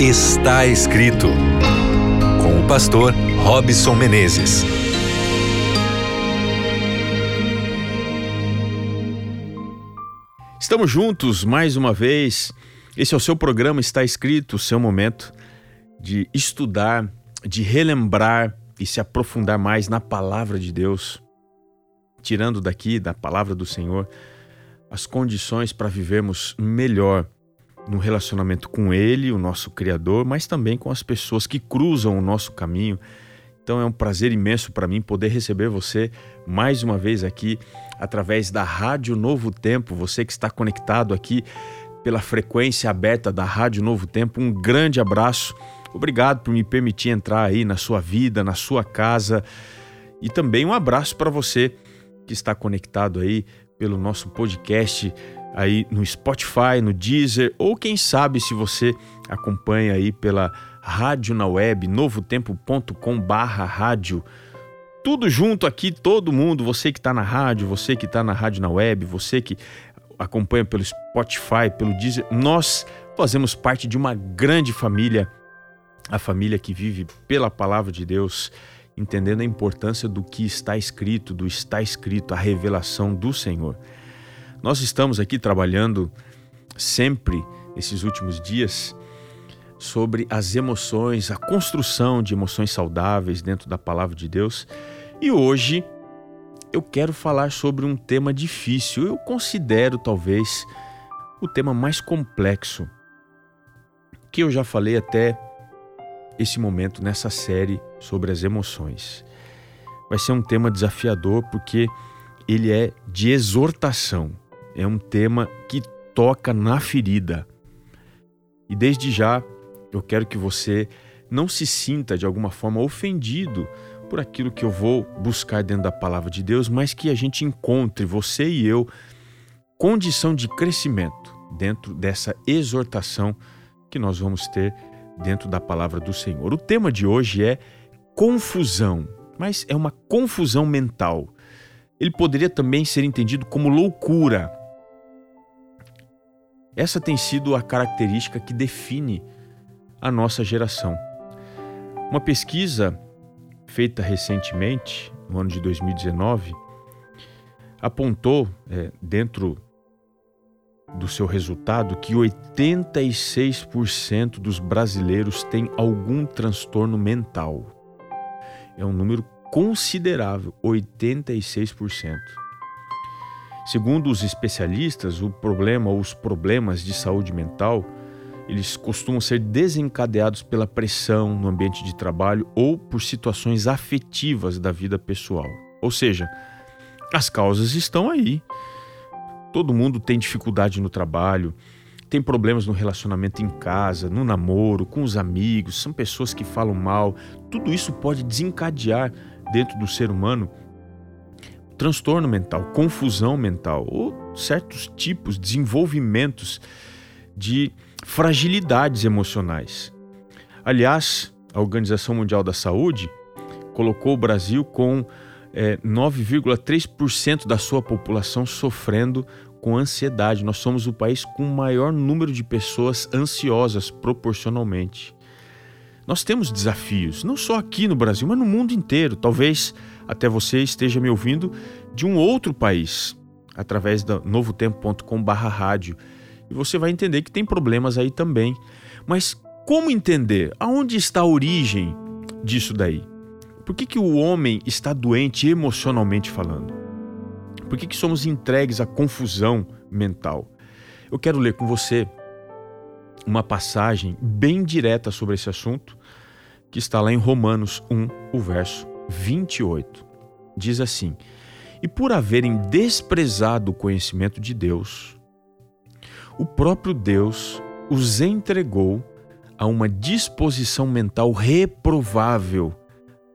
Está escrito com o pastor Robson Menezes. Estamos juntos mais uma vez. Esse é o seu programa Está Escrito, o seu momento de estudar, de relembrar e se aprofundar mais na palavra de Deus, tirando daqui da palavra do Senhor as condições para vivermos melhor no relacionamento com Ele, o nosso Criador, mas também com as pessoas que cruzam o nosso caminho. Então é um prazer imenso para mim poder receber você mais uma vez aqui através da Rádio Novo Tempo, você que está conectado aqui pela frequência aberta da Rádio Novo Tempo. Um grande abraço. Obrigado por me permitir entrar aí na sua vida, na sua casa. E também um abraço para você que está conectado aí pelo nosso podcast aí no Spotify, no Deezer, ou quem sabe se você acompanha aí pela rádio na web, novotempo.com barra rádio. Tudo junto aqui, todo mundo, você que está na rádio, você que está na rádio na web, você que acompanha pelo Spotify, pelo Deezer, nós fazemos parte de uma grande família, a família que vive pela palavra de Deus, entendendo a importância do que está escrito, do está escrito, a revelação do Senhor. Nós estamos aqui trabalhando sempre esses últimos dias sobre as emoções, a construção de emoções saudáveis dentro da palavra de Deus. E hoje eu quero falar sobre um tema difícil. Eu considero talvez o tema mais complexo que eu já falei até esse momento nessa série sobre as emoções. Vai ser um tema desafiador porque ele é de exortação é um tema que toca na ferida. E desde já eu quero que você não se sinta de alguma forma ofendido por aquilo que eu vou buscar dentro da palavra de Deus, mas que a gente encontre, você e eu, condição de crescimento dentro dessa exortação que nós vamos ter dentro da palavra do Senhor. O tema de hoje é confusão, mas é uma confusão mental. Ele poderia também ser entendido como loucura. Essa tem sido a característica que define a nossa geração. Uma pesquisa feita recentemente, no ano de 2019, apontou é, dentro do seu resultado que 86% dos brasileiros têm algum transtorno mental. É um número considerável, 86%. Segundo os especialistas, o problema ou os problemas de saúde mental, eles costumam ser desencadeados pela pressão no ambiente de trabalho ou por situações afetivas da vida pessoal. Ou seja, as causas estão aí. Todo mundo tem dificuldade no trabalho, tem problemas no relacionamento em casa, no namoro, com os amigos, são pessoas que falam mal. Tudo isso pode desencadear dentro do ser humano transtorno mental, confusão mental ou certos tipos, desenvolvimentos de fragilidades emocionais. Aliás, a Organização Mundial da Saúde colocou o Brasil com é, 9,3% da sua população sofrendo com ansiedade. Nós somos o país com o maior número de pessoas ansiosas proporcionalmente. Nós temos desafios, não só aqui no Brasil, mas no mundo inteiro. Talvez até você esteja me ouvindo de um outro país, através da novotempo.com/rádio. E você vai entender que tem problemas aí também. Mas como entender? Aonde está a origem disso daí? Por que, que o homem está doente emocionalmente falando? Por que, que somos entregues à confusão mental? Eu quero ler com você uma passagem bem direta sobre esse assunto, que está lá em Romanos 1, o verso 28. Diz assim: E por haverem desprezado o conhecimento de Deus, o próprio Deus os entregou a uma disposição mental reprovável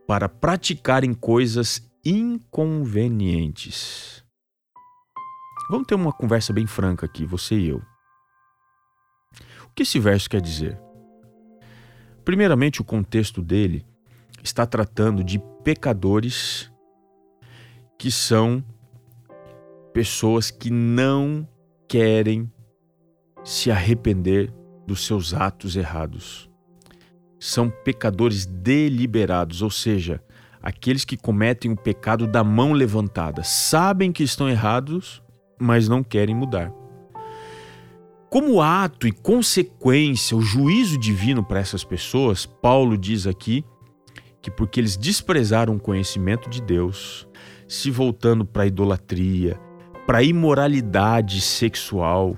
para praticarem coisas inconvenientes. Vamos ter uma conversa bem franca aqui, você e eu. O que esse verso quer dizer? Primeiramente, o contexto dele está tratando de pecadores que são pessoas que não querem se arrepender dos seus atos errados. são pecadores deliberados, ou seja, aqueles que cometem o pecado da mão levantada, sabem que estão errados, mas não querem mudar. Como ato e consequência, o juízo divino para essas pessoas, Paulo diz aqui que porque eles desprezaram o conhecimento de Deus, se voltando para a idolatria, para a imoralidade sexual,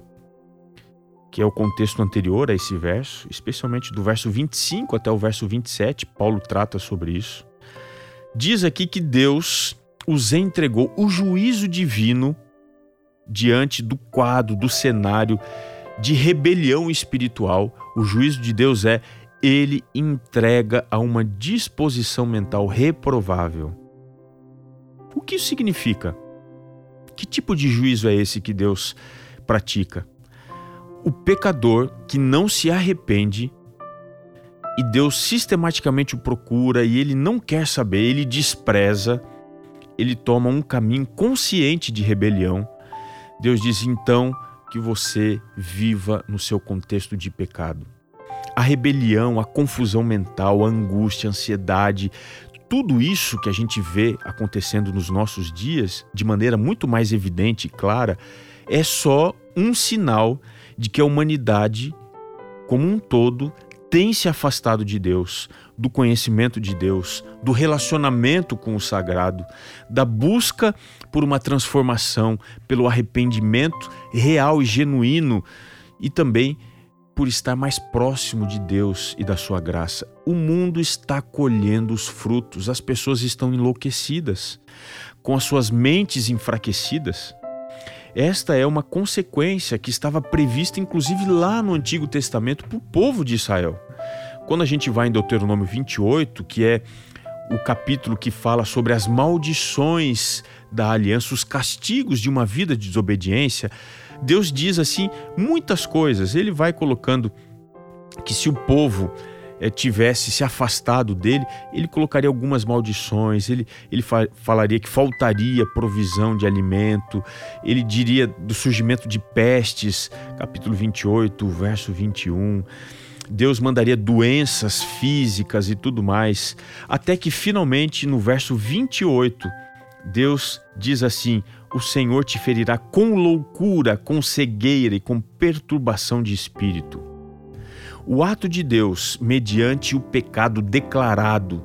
que é o contexto anterior a esse verso, especialmente do verso 25 até o verso 27, Paulo trata sobre isso. Diz aqui que Deus os entregou o juízo divino diante do quadro, do cenário de rebelião espiritual. O juízo de Deus é ele entrega a uma disposição mental reprovável. O que isso significa? Que tipo de juízo é esse que Deus pratica? o pecador que não se arrepende e Deus sistematicamente o procura e ele não quer saber, ele despreza, ele toma um caminho consciente de rebelião. Deus diz então que você viva no seu contexto de pecado. A rebelião, a confusão mental, a angústia, a ansiedade, tudo isso que a gente vê acontecendo nos nossos dias de maneira muito mais evidente e clara é só um sinal de que a humanidade, como um todo, tem se afastado de Deus, do conhecimento de Deus, do relacionamento com o sagrado, da busca por uma transformação, pelo arrependimento real e genuíno e também por estar mais próximo de Deus e da sua graça. O mundo está colhendo os frutos, as pessoas estão enlouquecidas, com as suas mentes enfraquecidas. Esta é uma consequência que estava prevista inclusive lá no Antigo Testamento para o povo de Israel. Quando a gente vai em Deuteronômio 28, que é o capítulo que fala sobre as maldições da aliança, os castigos de uma vida de desobediência, Deus diz assim muitas coisas. Ele vai colocando que se o povo é, tivesse se afastado dele, ele colocaria algumas maldições, ele, ele fa falaria que faltaria provisão de alimento, ele diria do surgimento de pestes, capítulo 28, verso 21. Deus mandaria doenças físicas e tudo mais, até que finalmente no verso 28, Deus diz assim: O Senhor te ferirá com loucura, com cegueira e com perturbação de espírito. O ato de Deus, mediante o pecado declarado,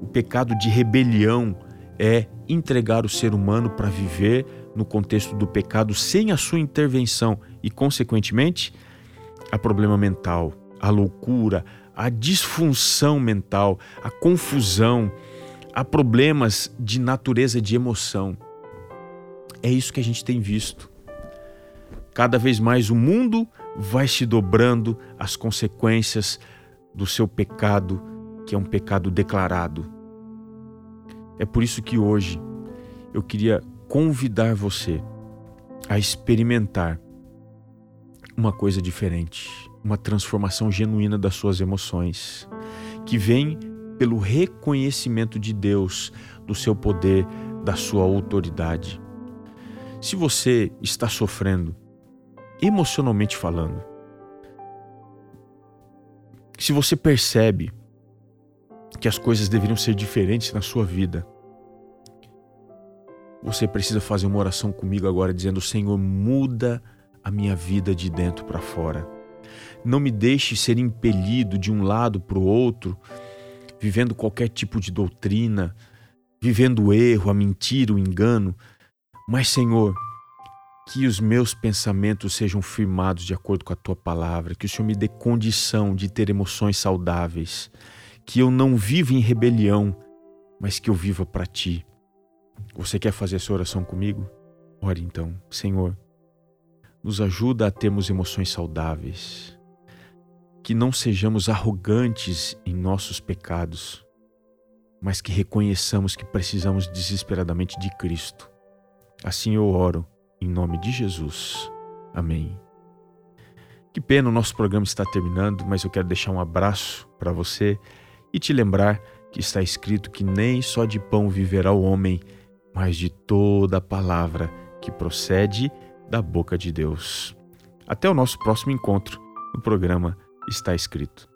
o pecado de rebelião, é entregar o ser humano para viver no contexto do pecado sem a sua intervenção e, consequentemente, a problema mental, a loucura, a disfunção mental, a confusão, a problemas de natureza de emoção. É isso que a gente tem visto. Cada vez mais o mundo vai se dobrando as consequências do seu pecado, que é um pecado declarado. É por isso que hoje eu queria convidar você a experimentar uma coisa diferente, uma transformação genuína das suas emoções, que vem pelo reconhecimento de Deus, do seu poder, da sua autoridade. Se você está sofrendo, emocionalmente falando. Se você percebe que as coisas deveriam ser diferentes na sua vida, você precisa fazer uma oração comigo agora dizendo: Senhor, muda a minha vida de dentro para fora. Não me deixe ser impelido de um lado para o outro, vivendo qualquer tipo de doutrina, vivendo o erro, a mentira, o engano. Mas, Senhor, que os meus pensamentos sejam firmados de acordo com a tua palavra, que o Senhor me dê condição de ter emoções saudáveis, que eu não viva em rebelião, mas que eu viva para ti. Você quer fazer essa oração comigo? Ore então, Senhor, nos ajuda a termos emoções saudáveis, que não sejamos arrogantes em nossos pecados, mas que reconheçamos que precisamos desesperadamente de Cristo. Assim eu oro em nome de Jesus. Amém. Que pena o nosso programa está terminando, mas eu quero deixar um abraço para você e te lembrar que está escrito que nem só de pão viverá o homem, mas de toda a palavra que procede da boca de Deus. Até o nosso próximo encontro no programa Está Escrito.